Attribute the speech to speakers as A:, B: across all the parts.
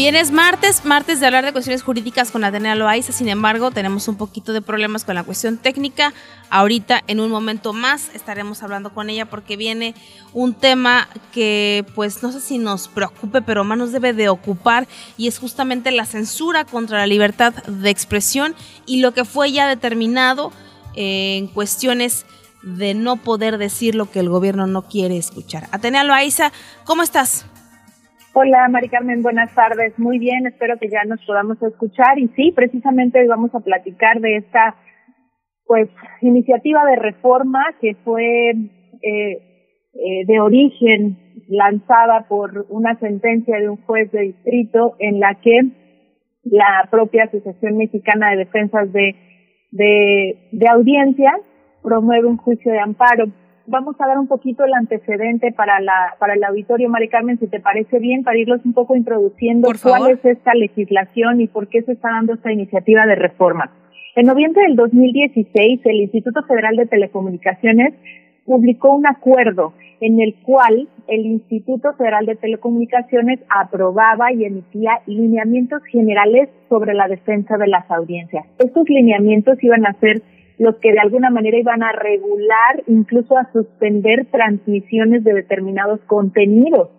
A: Bien, es martes, martes de hablar de cuestiones jurídicas con Atenea Loaiza, sin embargo, tenemos un poquito de problemas con la cuestión técnica. Ahorita, en un momento más, estaremos hablando con ella porque viene un tema que, pues, no sé si nos preocupe, pero más nos debe de ocupar y es justamente la censura contra la libertad de expresión y lo que fue ya determinado en cuestiones de no poder decir lo que el gobierno no quiere escuchar. Atenea Loaiza, ¿cómo estás?
B: Hola, Mari Carmen, buenas tardes. Muy bien, espero que ya nos podamos escuchar. Y sí, precisamente hoy vamos a platicar de esta, pues, iniciativa de reforma que fue eh, eh, de origen lanzada por una sentencia de un juez de distrito en la que la propia Asociación Mexicana de Defensas de, de, de Audiencias promueve un juicio de amparo vamos a dar un poquito el antecedente para la para el auditorio, Mari Carmen, si te parece bien, para irlos un poco introduciendo cuál es esta legislación y por qué se está dando esta iniciativa de reforma. En noviembre del 2016, el Instituto Federal de Telecomunicaciones publicó un acuerdo en el cual el Instituto Federal de Telecomunicaciones aprobaba y emitía lineamientos generales sobre la defensa de las audiencias. Estos lineamientos iban a ser los que de alguna manera iban a regular, incluso a suspender transmisiones de determinados contenidos,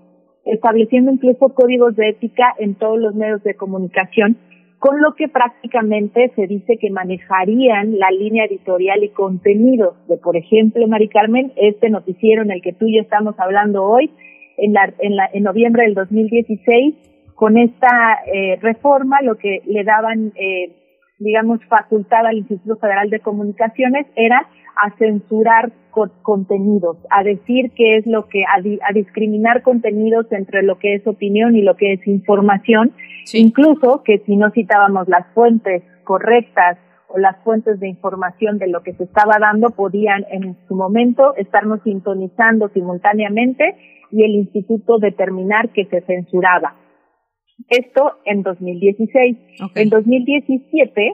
B: estableciendo incluso códigos de ética en todos los medios de comunicación, con lo que prácticamente se dice que manejarían la línea editorial y contenidos de, por ejemplo, Mari Carmen, este noticiero en el que tú y yo estamos hablando hoy, en, la, en, la, en noviembre del 2016, con esta eh, reforma lo que le daban eh, digamos, facultad al Instituto Federal de Comunicaciones era a censurar contenidos, a decir qué es lo que, a, discriminar contenidos entre lo que es opinión y lo que es información, incluso que si no citábamos las fuentes correctas o las fuentes de información de lo que se estaba dando, podían en su momento estarnos sintonizando simultáneamente y el instituto determinar que se censuraba. Esto en 2016. En 2017,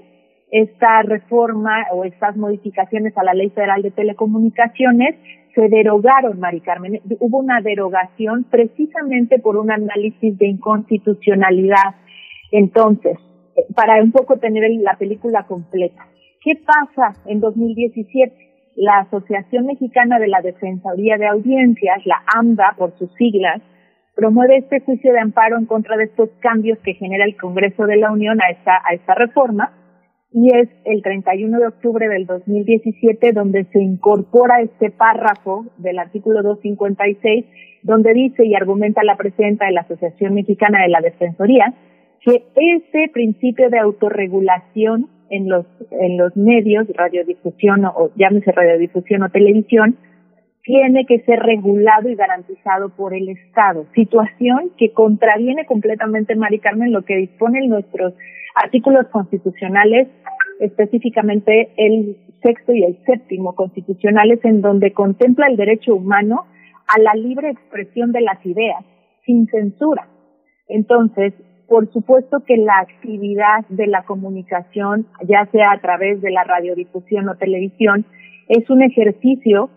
B: esta reforma o estas modificaciones a la Ley Federal de Telecomunicaciones se derogaron, Mari Carmen. Hubo una derogación precisamente por un análisis de inconstitucionalidad. Entonces, para un poco tener la película completa. ¿Qué pasa en 2017? La Asociación Mexicana de la Defensoría de Audiencias, la AMDA por sus siglas, promueve este juicio de amparo en contra de estos cambios que genera el Congreso de la Unión a esta, a esta reforma y es el 31 de octubre del 2017 donde se incorpora este párrafo del artículo 256 donde dice y argumenta la presidenta de la Asociación Mexicana de la Defensoría que este principio de autorregulación en los en los medios, radiodifusión o llámese radiodifusión o televisión, tiene que ser regulado y garantizado por el Estado. Situación que contraviene completamente, Mari Carmen, lo que disponen nuestros artículos constitucionales, específicamente el sexto y el séptimo constitucionales, en donde contempla el derecho humano a la libre expresión de las ideas, sin censura. Entonces, por supuesto que la actividad de la comunicación, ya sea a través de la radiodifusión o televisión, es un ejercicio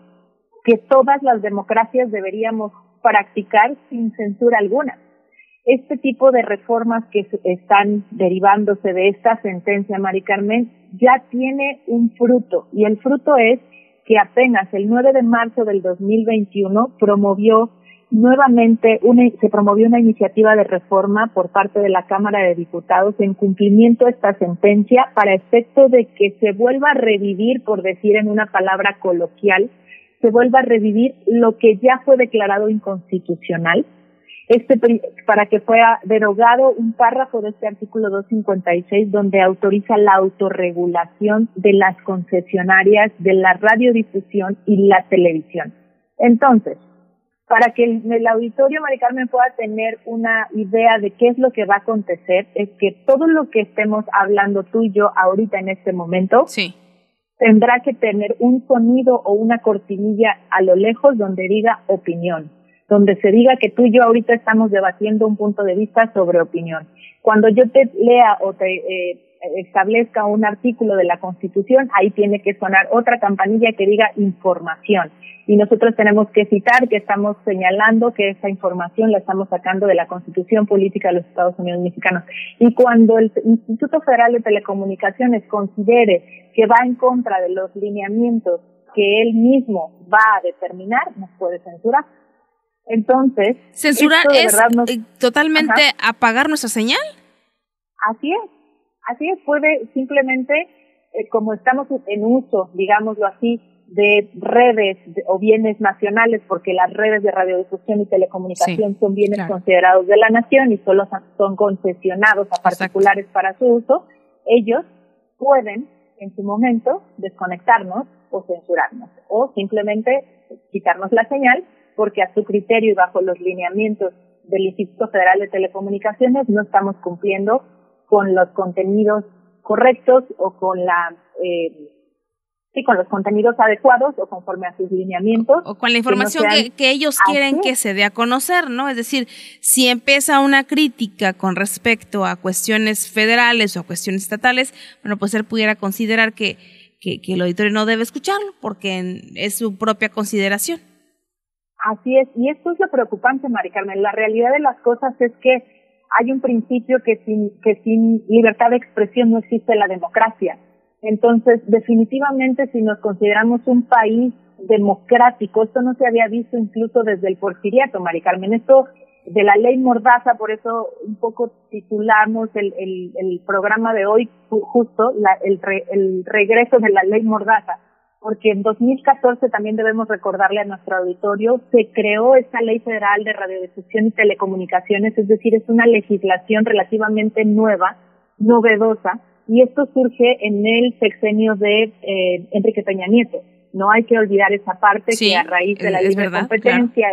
B: que todas las democracias deberíamos practicar sin censura alguna. Este tipo de reformas que están derivándose de esta sentencia, Mari Carmen, ya tiene un fruto y el fruto es que apenas el 9 de marzo del 2021 promovió nuevamente una, se promovió una iniciativa de reforma por parte de la Cámara de Diputados en cumplimiento de esta sentencia para efecto de que se vuelva a revivir, por decir en una palabra coloquial, se vuelva a revivir lo que ya fue declarado inconstitucional, este, para que fuera derogado un párrafo de este artículo 256 donde autoriza la autorregulación de las concesionarias de la radiodifusión y la televisión. Entonces, para que el, auditorio, Mari Carmen, pueda tener una idea de qué es lo que va a acontecer, es que todo lo que estemos hablando tú y yo ahorita en este momento, tendrá que tener un sonido o una cortinilla a lo lejos donde diga opinión, donde se diga que tú y yo ahorita estamos debatiendo un punto de vista sobre opinión. Cuando yo te lea o te eh, establezca un artículo de la Constitución, ahí tiene que sonar otra campanilla que diga información y nosotros tenemos que citar que estamos señalando que esa información la estamos sacando de la Constitución Política de los Estados Unidos Mexicanos. Y cuando el Instituto Federal de Telecomunicaciones considere que va en contra de los lineamientos que él mismo va a determinar, nos puede censurar. Entonces,
A: censurar es eh, totalmente apagar nuestra señal.
B: Así es, así es, puede simplemente, eh, como estamos en uso, digámoslo así, de redes o bienes nacionales, porque las redes de radiodifusión y telecomunicación son bienes considerados de la nación y solo son concesionados a particulares para su uso, ellos pueden en su momento desconectarnos o censurarnos o simplemente quitarnos la señal porque a su criterio y bajo los lineamientos del Instituto Federal de Telecomunicaciones no estamos cumpliendo con los contenidos correctos o con la eh, sí, con los contenidos adecuados o conforme a sus lineamientos.
A: O con la información que, ellos quieren que se dé a conocer, ¿no? Es decir, si empieza una crítica con respecto a cuestiones federales o a cuestiones estatales, bueno, pues él pudiera considerar que, que, el auditorio no debe escucharlo porque es su propia consideración.
B: Así es, y esto es lo preocupante, Mari Carmen. La realidad de las cosas es que hay un principio que sin, que sin libertad de expresión no existe la democracia entonces, definitivamente, si nos consideramos un país democrático, esto no se había visto incluso desde el porfiriato, Mari Carmen, esto de la ley Mordaza, por eso un poco titulamos el, el, programa de hoy justo el, el regreso de la ley Mordaza, porque en 2014 también debemos recordarle a nuestro auditorio, se creó esta ley federal de radiodifusión y telecomunicaciones, es decir, es una legislación relativamente nueva, novedosa, y esto surge en el sexenio de eh, Enrique Peña Nieto. No hay que olvidar esa parte que a raíz de la libre competencia,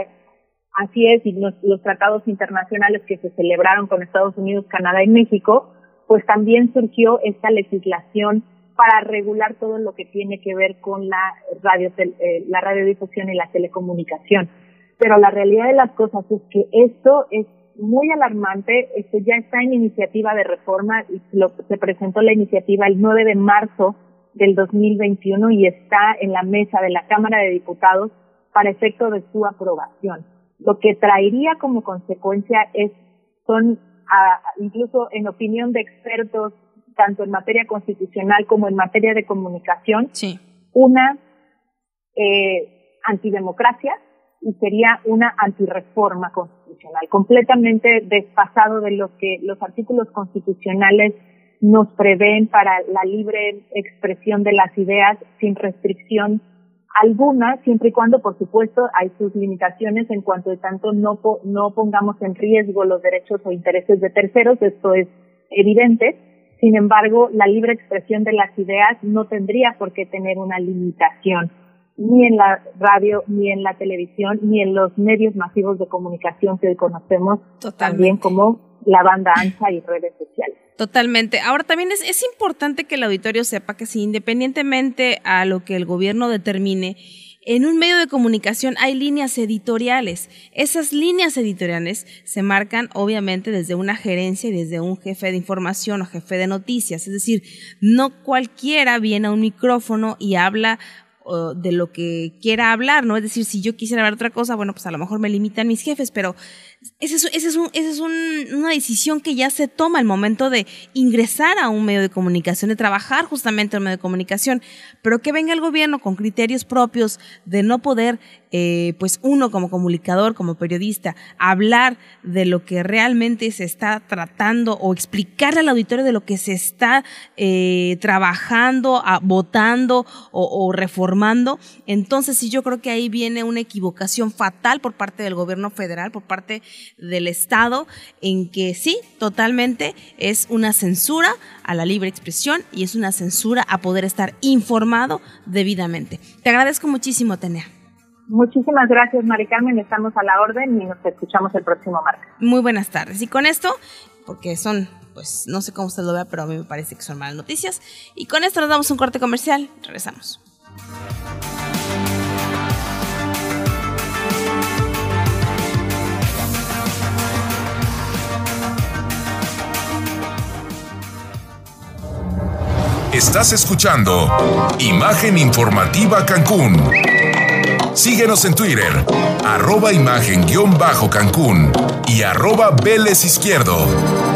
B: así es, y los, tratados internacionales que se celebraron con Estados Unidos, Canadá y México, pues también surgió esta legislación para regular todo lo que tiene que ver con la radio, eh, la radiodifusión y la telecomunicación. Pero la realidad de las cosas es que esto es muy alarmante. Esto ya está en iniciativa de reforma y se presentó la iniciativa el 9 de marzo del 2021 y está en la mesa de la Cámara de Diputados para efecto de su aprobación. Lo que traería como consecuencia es, son, incluso en opinión de expertos, tanto en materia constitucional como en materia de comunicación, una eh, antidemocracia y sería una antireforma constitucional, completamente desfasado de lo que los artículos constitucionales nos prevén para la libre expresión de las ideas sin restricción alguna, siempre y cuando, por supuesto, hay sus limitaciones en cuanto de tanto no, no pongamos en riesgo los derechos o intereses de terceros, esto es evidente. Sin embargo, la libre expresión de las ideas no tendría por qué tener una limitación ni en la radio, ni en la televisión, ni en los medios masivos de comunicación que hoy conocemos también como la banda ancha y redes sociales.
A: Totalmente. Ahora también es, es importante que el auditorio sepa que si independientemente a lo que el gobierno determine, En un medio de comunicación hay líneas editoriales. Esas líneas editoriales se marcan obviamente desde una gerencia y desde un jefe de información o jefe de noticias. Es decir, no cualquiera viene a un micrófono y habla de lo que quiera hablar, ¿no? Es decir, si yo quisiera hablar otra cosa, bueno, pues a lo mejor me limitan mis jefes, pero esa es, es, un, es una decisión que ya se toma al momento de ingresar a un medio de comunicación, de trabajar justamente en un medio de comunicación, pero que venga el gobierno con criterios propios de no poder, eh, pues uno como comunicador, como periodista, hablar de lo que realmente se está tratando o explicarle al auditorio de lo que se está eh, trabajando, votando o, o reformando, entonces sí yo creo que ahí viene una equivocación fatal por parte del gobierno federal, por parte del Estado en que sí, totalmente es una censura a la libre expresión y es una censura a poder estar informado debidamente. Te agradezco muchísimo, Tenea.
B: Muchísimas gracias, Mari Carmen. Estamos a la orden y nos escuchamos el próximo martes.
A: Muy buenas tardes. Y con esto, porque son, pues no sé cómo usted lo vea, pero a mí me parece que son malas noticias. Y con esto nos damos un corte comercial. Regresamos.
C: Estás escuchando Imagen Informativa Cancún. Síguenos en Twitter, arroba imagen-cancún y arroba Vélez Izquierdo.